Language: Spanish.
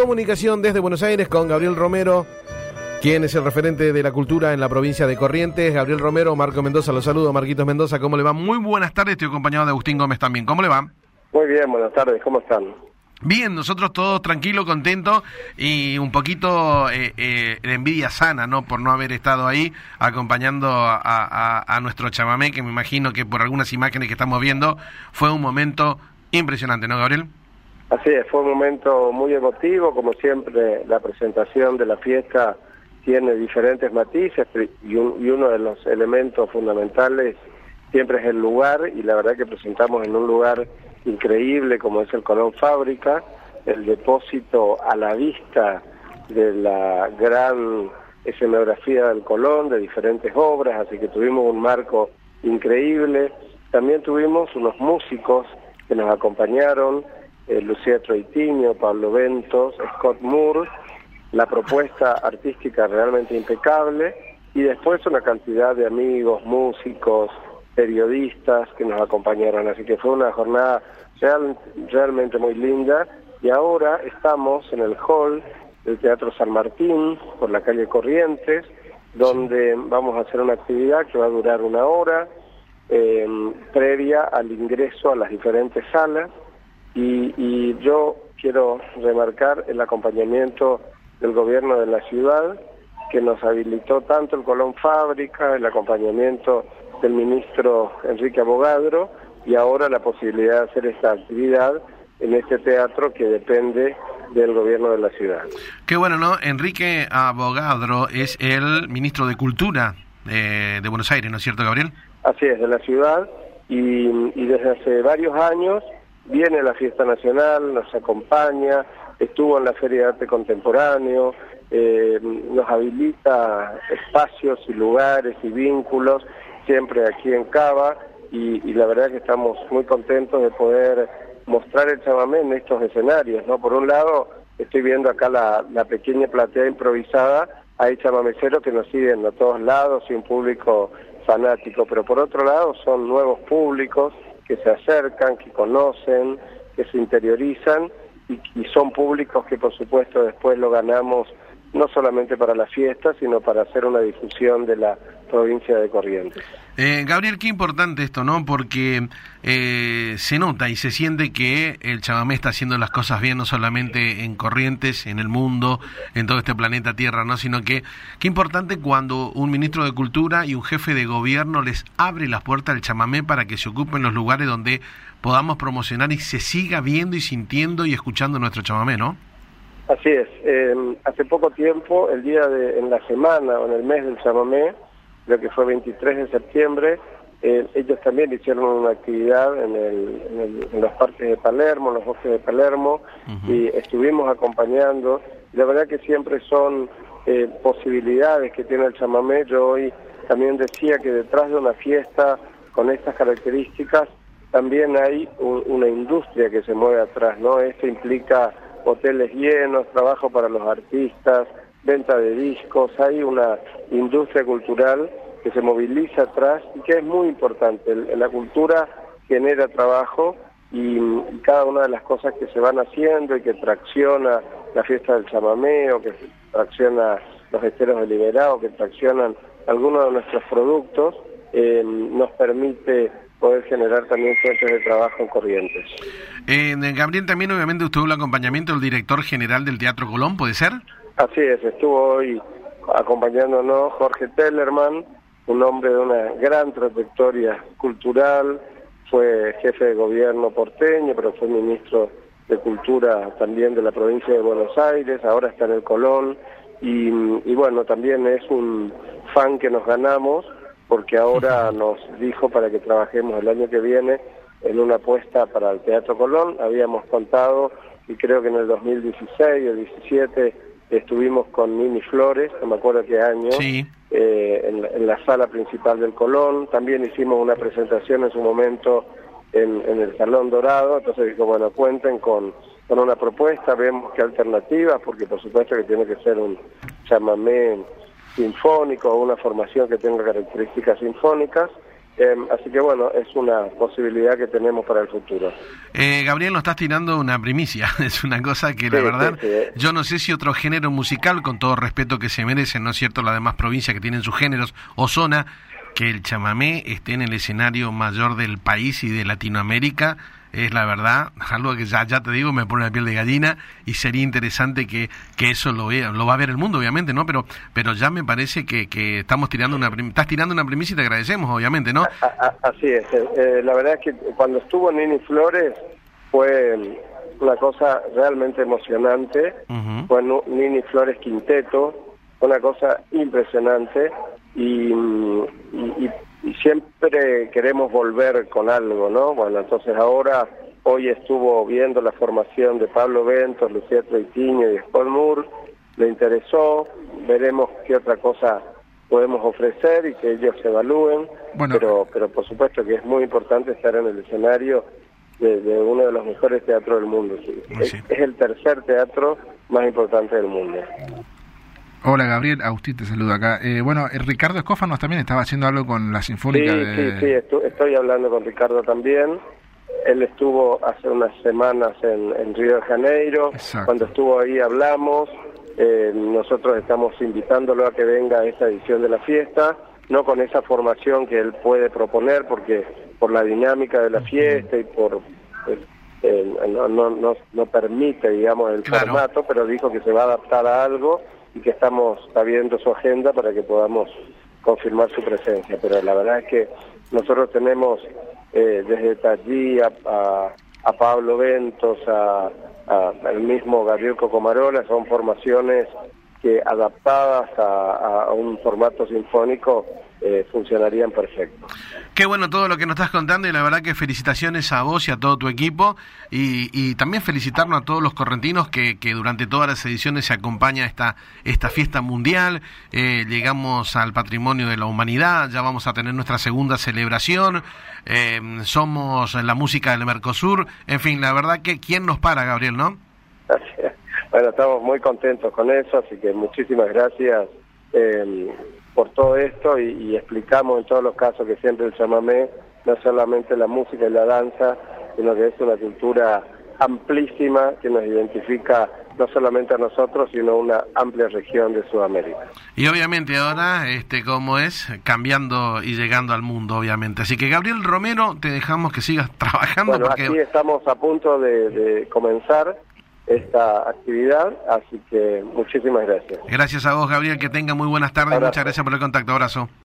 comunicación desde Buenos Aires con Gabriel Romero, quien es el referente de la cultura en la provincia de Corrientes. Gabriel Romero, Marco Mendoza, los saludo. Marquitos Mendoza, ¿cómo le va? Muy buenas tardes, estoy acompañado de Agustín Gómez también. ¿Cómo le va? Muy bien, buenas tardes, ¿cómo están? Bien, nosotros todos tranquilos, contentos y un poquito eh, eh, de envidia sana, ¿no? Por no haber estado ahí acompañando a, a, nuestro chamamé, que me imagino que por algunas imágenes que estamos viendo fue un momento impresionante, ¿no, Gabriel? Así es, fue un momento muy emotivo, como siempre la presentación de la fiesta tiene diferentes matices y, uno de los elementos fundamentales siempre es el lugar y la verdad que presentamos en un lugar increíble como es el Colón Fábrica, el depósito a la vista de la gran escenografía del Colón, de diferentes obras, así que tuvimos un marco increíble. También tuvimos unos músicos que nos acompañaron, eh, Lucía Troitiño, Pablo Ventos, Scott Moore, la propuesta artística realmente impecable y después una cantidad de amigos, músicos, periodistas que nos acompañaron. Así que fue una jornada realmente muy linda y ahora estamos en el hall del Teatro San Martín por la calle Corrientes, donde vamos a hacer una actividad que va a durar una hora, eh, previa al ingreso a las diferentes salas y, yo quiero remarcar el acompañamiento del gobierno de la ciudad, que nos habilitó tanto el Colón Fábrica, el acompañamiento del ministro Enrique Abogadro y ahora la posibilidad de hacer esta actividad en este teatro que depende del gobierno de la ciudad. Qué bueno, ¿no? Enrique Abogadro es el ministro de Cultura de, Buenos Aires, ¿no es cierto, Gabriel? Así es, de la ciudad y, y desde hace varios años viene la fiesta nacional, nos acompaña, estuvo en la Feria de Arte Contemporáneo, eh, nos habilita espacios y lugares y vínculos, siempre aquí en Cava, y, la verdad que estamos muy contentos de poder mostrar el chamamé en estos escenarios, ¿no? Por un lado, estoy viendo acá la, la pequeña platea improvisada, hay chamameceros que nos siguen a todos lados y un público fanático, pero por otro lado son nuevos públicos, que se acercan, que conocen, que se interiorizan y, son públicos que por supuesto después lo ganamos no solamente para la fiesta, sino para hacer una difusión de la provincia de Corrientes. Eh, Gabriel, qué importante esto, ¿no? Porque eh, se nota y se siente que el chamamé está haciendo las cosas bien, no solamente en Corrientes, en el mundo, en todo este planeta Tierra, ¿no? Sino que qué importante cuando un ministro de Cultura y un jefe de gobierno les abre las puertas del chamamé para que se ocupen los lugares donde podamos promocionar y se siga viendo y sintiendo y escuchando nuestro chamamé, ¿no? Así es. Eh, hace poco tiempo, el día de, en la semana o en el mes del chamamé, creo que fue 23 de septiembre, eh, ellos también hicieron una actividad en, el, en, los parques de Palermo, en los bosques de Palermo, y estuvimos acompañando. La verdad que siempre son eh, posibilidades que tiene el chamamé. Yo hoy también decía que detrás de una fiesta con estas características también hay una industria que se mueve atrás, ¿no? Esto implica hoteles llenos, trabajo para los artistas, venta de discos, hay una industria cultural que se moviliza atrás y que es muy importante. La cultura genera trabajo y, cada una de las cosas que se van haciendo y que tracciona la fiesta del chamameo, que tracciona los esteros deliberados, que traccionan algunos de nuestros productos, eh, nos permite poder generar también fuentes de trabajo en Corrientes. Eh, Gabriel, también obviamente usted tuvo el acompañamiento del director general del Teatro Colón, ¿puede ser? Así es, estuvo hoy acompañándonos Jorge Tellerman, un hombre de una gran trayectoria cultural, fue jefe de gobierno porteño, pero fue ministro de Cultura también de la provincia de Buenos Aires, ahora está en el Colón, y, y bueno, también es un fan que nos ganamos porque ahora nos dijo para que trabajemos el año que viene en una apuesta para el Teatro Colón. Habíamos contado, y creo que en el 2016 o 17 estuvimos con Mini Flores, no me acuerdo qué año, eh, en, la sala principal del Colón. También hicimos una presentación en su momento en, el Salón Dorado, entonces dijo, bueno, cuenten con, con una propuesta, vemos qué alternativas, porque por supuesto que tiene que ser un chamamé sinfónico o una formación que tenga características sinfónicas. Em, así que bueno, es una posibilidad que tenemos para el futuro. Eh, Gabriel, nos estás tirando una primicia, es una cosa que la verdad, yo no sé si otro género musical, con todo respeto que se merecen, ¿no es cierto?, las demás provincias que tienen sus géneros o zona, que el chamamé esté en el escenario mayor del país y de Latinoamérica, es la verdad, algo que ya, ya te digo, me pone la piel de gallina y sería interesante que, que eso lo vea, lo va a ver el mundo, obviamente, ¿no? Pero, pero ya me parece que, que estamos tirando una, estás tirando una premisa y te agradecemos, obviamente, ¿no? Así es, eh, eh, la verdad es que cuando estuvo Nini Flores fue una cosa realmente emocionante, fue Nini Flores Quinteto, una cosa impresionante y, y y siempre queremos volver con algo, ¿no? Bueno, entonces ahora, hoy estuvo viendo la formación de Pablo Ventos, Lucía Treitiño y Sport Moore, le interesó, veremos qué otra cosa podemos ofrecer y que ellos evalúen, pero, pero por supuesto que es muy importante estar en el escenario de, uno de los mejores teatros del mundo. es el tercer teatro más importante del mundo. Hola Gabriel, Agustín te saludo acá. Eh, bueno, eh, Ricardo Escófanos también estaba haciendo algo con la Sinfónica sí, Sí, sí, estoy hablando con Ricardo también. Él estuvo hace unas semanas en, Río de Janeiro. Cuando estuvo ahí hablamos. Eh, nosotros estamos invitándolo a que venga a esta edición de la fiesta, no con esa formación que él puede proponer, porque por la dinámica de la fiesta y por... no, no, no, permite, digamos, el formato, pero dijo que se va a adaptar a algo y que estamos viendo su agenda para que podamos confirmar su presencia. Pero la verdad es que nosotros tenemos eh, desde Tallí a, a, Pablo Ventos, a, al mismo Gabriel Cocomarola, son formaciones que adaptadas a, un formato sinfónico eh, funcionarían perfecto. Qué bueno todo lo que nos estás contando y la verdad que felicitaciones a vos y a todo tu equipo y, también felicitarnos a todos los correntinos que, durante todas las ediciones se acompaña esta, esta fiesta mundial. Eh, llegamos al patrimonio de la humanidad, ya vamos a tener nuestra segunda celebración. Eh, somos la música del Mercosur. En fin, la verdad que ¿quién nos para, Gabriel, no? Bueno, estamos muy contentos con eso, así que muchísimas gracias eh, por todo esto y, explicamos en todos los casos que siempre el chamamé no solamente la música y la danza, sino que es una cultura amplísima que nos identifica no solamente a nosotros, sino a una amplia región de Sudamérica. Y obviamente ahora, este, como es, cambiando y llegando al mundo, obviamente. Así que Gabriel Romero, te dejamos que sigas trabajando. Bueno, aquí estamos a punto de comenzar esta actividad, así que muchísimas gracias. Gracias a vos, Gabriel, que tenga muy buenas tardes, muchas gracias por el contacto, abrazo.